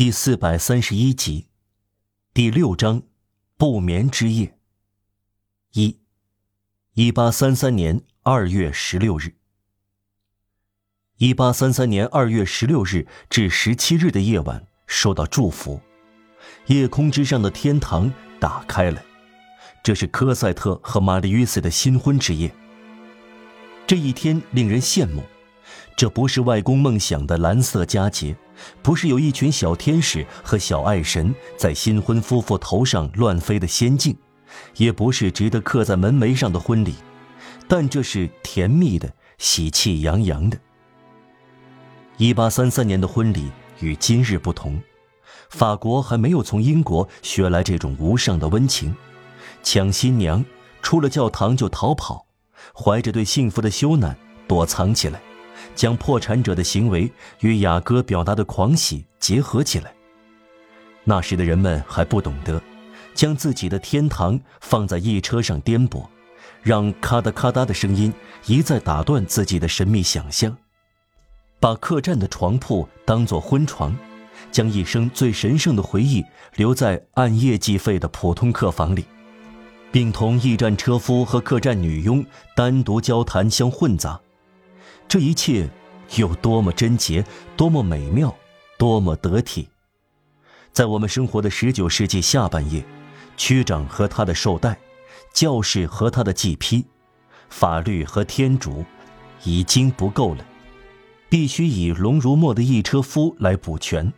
第四百三十一集，第六章，不眠之夜。一，一八三三年二月十六日。一八三三年二月十六日至十七日的夜晚，受到祝福，夜空之上的天堂打开了。这是科赛特和玛丽·约瑟的新婚之夜。这一天令人羡慕。这不是外公梦想的蓝色佳节，不是有一群小天使和小爱神在新婚夫妇头上乱飞的仙境，也不是值得刻在门楣上的婚礼，但这是甜蜜的、喜气洋洋的。一八三三年的婚礼与今日不同，法国还没有从英国学来这种无上的温情，抢新娘，出了教堂就逃跑，怀着对幸福的羞赧躲藏起来。将破产者的行为与雅歌表达的狂喜结合起来。那时的人们还不懂得，将自己的天堂放在一车上颠簸，让咔嗒咔嗒的声音一再打断自己的神秘想象。把客栈的床铺当作婚床，将一生最神圣的回忆留在按夜计费的普通客房里，并同驿站车夫和客栈女佣单独交谈相混杂。这一切有多么贞洁，多么美妙，多么得体！在我们生活的十九世纪下半叶，区长和他的绶带，教士和他的祭批，法律和天主，已经不够了，必须以龙如墨的一车夫来补全。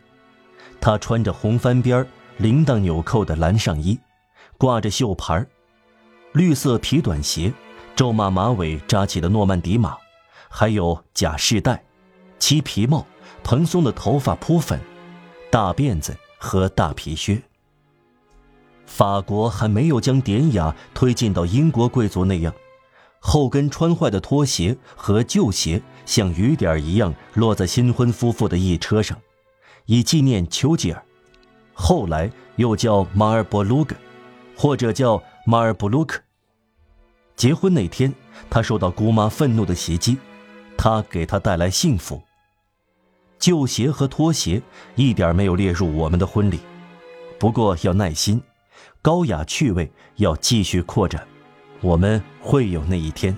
他穿着红翻边、铃铛纽扣的蓝上衣，挂着绣牌绿色皮短鞋，咒骂马尾扎起的诺曼底马。还有假饰带、漆皮帽、蓬松的头发铺粉、大辫子和大皮靴。法国还没有将典雅推进到英国贵族那样，后跟穿坏的拖鞋和旧鞋像雨点一样落在新婚夫妇的一车上，以纪念丘吉尔。后来又叫马尔博卢格，或者叫马尔布鲁克。结婚那天，他受到姑妈愤怒的袭击。他给他带来幸福。旧鞋和拖鞋一点没有列入我们的婚礼，不过要耐心，高雅趣味要继续扩展，我们会有那一天。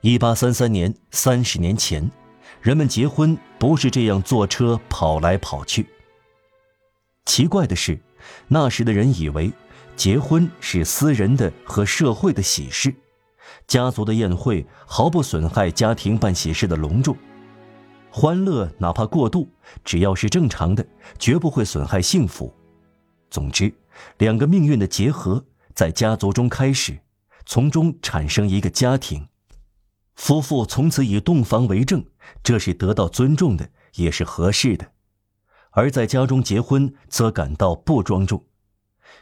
一八三三年，三十年前，人们结婚不是这样坐车跑来跑去。奇怪的是，那时的人以为，结婚是私人的和社会的喜事。家族的宴会毫不损害家庭办喜事的隆重，欢乐哪怕过度，只要是正常的，绝不会损害幸福。总之，两个命运的结合在家族中开始，从中产生一个家庭，夫妇从此以洞房为证，这是得到尊重的，也是合适的；而在家中结婚则感到不庄重，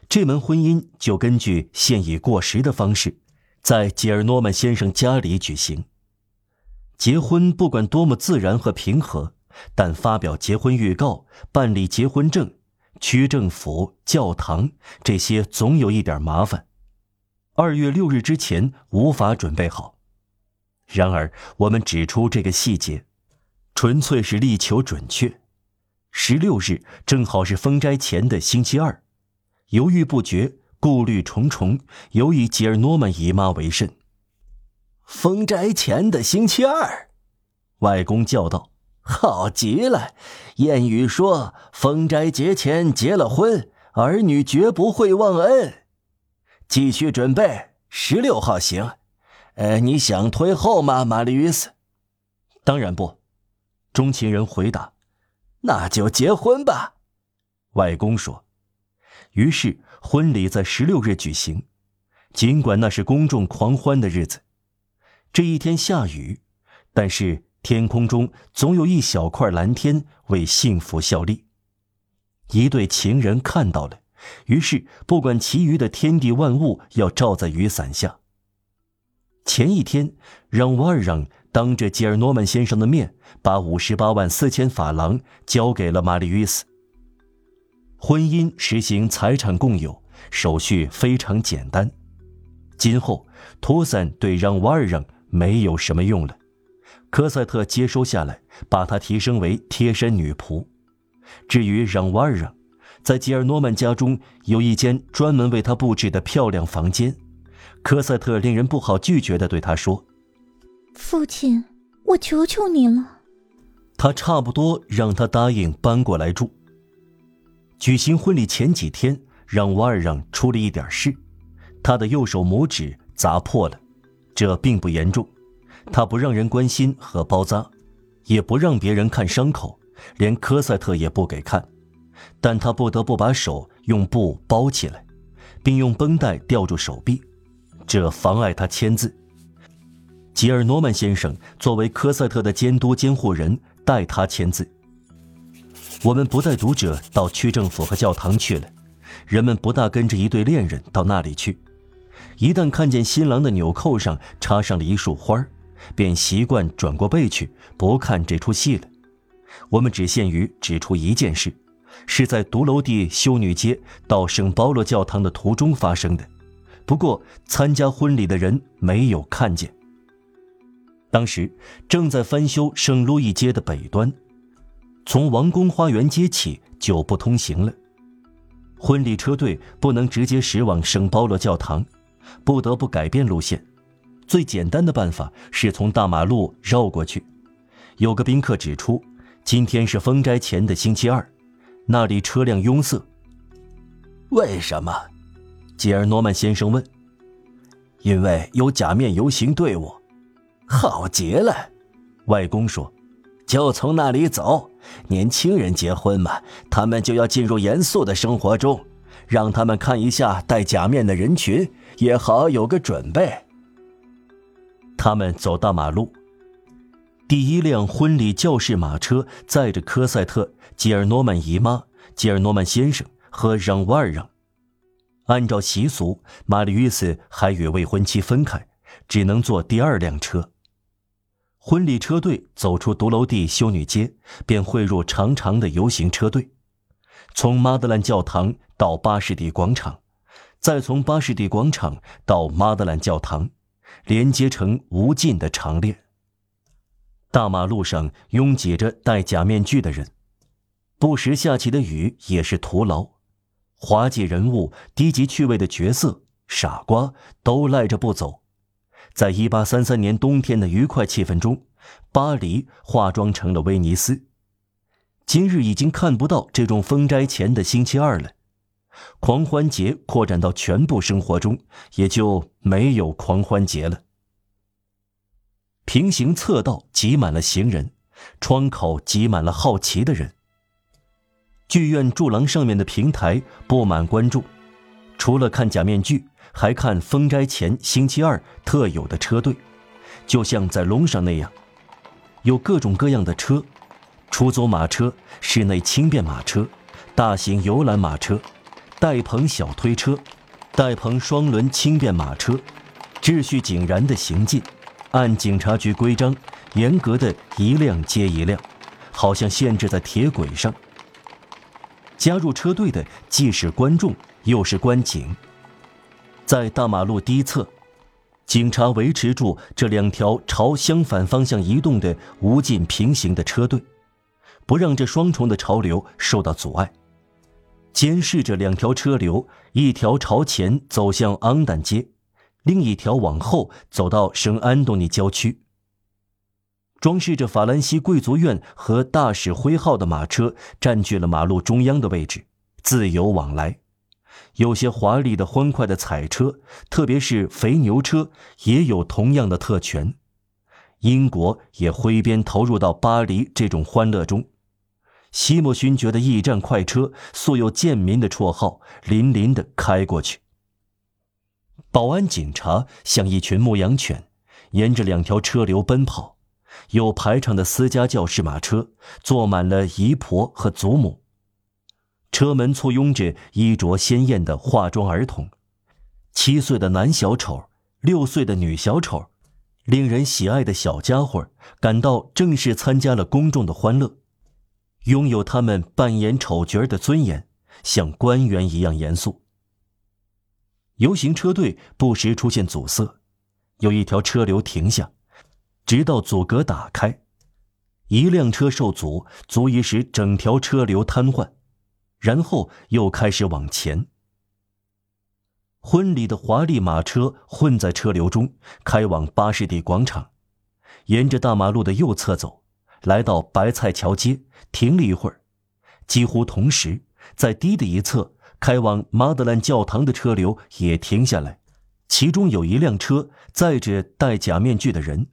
这门婚姻就根据现已过时的方式。在吉尔诺曼先生家里举行结婚，不管多么自然和平和，但发表结婚预告、办理结婚证、区政府、教堂这些总有一点麻烦。二月六日之前无法准备好。然而，我们指出这个细节，纯粹是力求准确。十六日正好是封斋前的星期二，犹豫不决。顾虑重重，尤以吉尔诺曼姨妈为甚。封斋前的星期二，外公叫道：“好极了！谚语说，封斋节前结了婚，儿女绝不会忘恩。继续准备，十六号行。呃，你想推后吗，玛丽·斯？当然不。”钟情人回答。“那就结婚吧。”外公说。于是。婚礼在十六日举行，尽管那是公众狂欢的日子。这一天下雨，但是天空中总有一小块蓝天为幸福效力。一对情人看到了，于是不管其余的天地万物要罩在雨伞下。前一天，让瓦尔让当着吉尔诺曼先生的面，把五十八万四千法郎交给了玛丽·约斯。婚姻实行财产共有，手续非常简单。今后，托森对让瓦尔让没有什么用了。科赛特接收下来，把他提升为贴身女仆。至于让瓦尔让，在吉尔诺曼家中有一间专门为他布置的漂亮房间。科赛特令人不好拒绝的对他说：“父亲，我求求你了。”他差不多让他答应搬过来住。举行婚礼前几天，让瓦尔让出了一点事，他的右手拇指砸破了，这并不严重，他不让人关心和包扎，也不让别人看伤口，连科赛特也不给看，但他不得不把手用布包起来，并用绷带吊住手臂。这妨碍他签字。吉尔诺曼先生作为科赛特的监督监护人，代他签字。我们不带读者到区政府和教堂去了，人们不大跟着一对恋人到那里去。一旦看见新郎的纽扣上插上了一束花便习惯转过背去，不看这出戏了。我们只限于指出一件事，是在独楼地修女街到圣保罗教堂的途中发生的。不过，参加婚礼的人没有看见。当时正在翻修圣路易街的北端，从王宫花园街起就不通行了。婚礼车队不能直接驶往圣保罗教堂，不得不改变路线。最简单的办法是从大马路绕过去。有个宾客指出，今天是封斋前的星期二，那里车辆拥塞。为什么？吉尔诺曼先生问：“因为有假面游行队伍，好极了。”外公说：“就从那里走。年轻人结婚嘛，他们就要进入严肃的生活中，让他们看一下戴假面的人群，也好有个准备。”他们走大马路，第一辆婚礼教室马车载着科赛特、吉尔诺曼姨妈、吉尔诺曼先生和让瓦尔让。按照习俗，玛丽·约斯还与未婚妻分开，只能坐第二辆车。婚礼车队走出独楼地修女街，便汇入长长的游行车队，从马德兰教堂到巴士底广场，再从巴士底广场到马德兰教堂，连接成无尽的长链。大马路上拥挤着戴假面具的人，不时下起的雨也是徒劳。滑稽人物、低级趣味的角色、傻瓜都赖着不走，在一八三三年冬天的愉快气氛中，巴黎化妆成了威尼斯。今日已经看不到这种封斋前的星期二了，狂欢节扩展到全部生活中，也就没有狂欢节了。平行侧道挤满了行人，窗口挤满了好奇的人。剧院柱廊上面的平台布满观众，除了看假面具，还看封斋前星期二特有的车队，就像在龙上那样，有各种各样的车：出租马车、室内轻便马车、大型游览马车、带棚小推车、带棚双轮轻便马车，秩序井然的行进，按警察局规章，严格的一辆接一辆，好像限制在铁轨上。加入车队的既是观众又是观景。在大马路第一侧，警察维持住这两条朝相反方向移动的无尽平行的车队，不让这双重的潮流受到阻碍，监视着两条车流，一条朝前走向昂旦街，另一条往后走到圣安东尼郊区。装饰着法兰西贵族院和大使徽号的马车占据了马路中央的位置，自由往来。有些华丽的、欢快的彩车，特别是肥牛车，也有同样的特权。英国也挥鞭投入到巴黎这种欢乐中。西莫勋爵的驿站快车，素有贱民的绰号，林林的开过去。保安警察像一群牧羊犬，沿着两条车流奔跑。有排场的私家教士马车，坐满了姨婆和祖母。车门簇拥着衣着鲜艳的化妆儿童，七岁的男小丑，六岁的女小丑，令人喜爱的小家伙，感到正式参加了公众的欢乐，拥有他们扮演丑角的尊严，像官员一样严肃。游行车队不时出现阻塞，有一条车流停下。直到阻隔打开，一辆车受阻，足以使整条车流瘫痪，然后又开始往前。婚礼的华丽马车混在车流中，开往巴士底广场，沿着大马路的右侧走，来到白菜桥街，停了一会儿。几乎同时，在堤的一侧，开往马德兰教堂的车流也停下来，其中有一辆车载着戴假面具的人。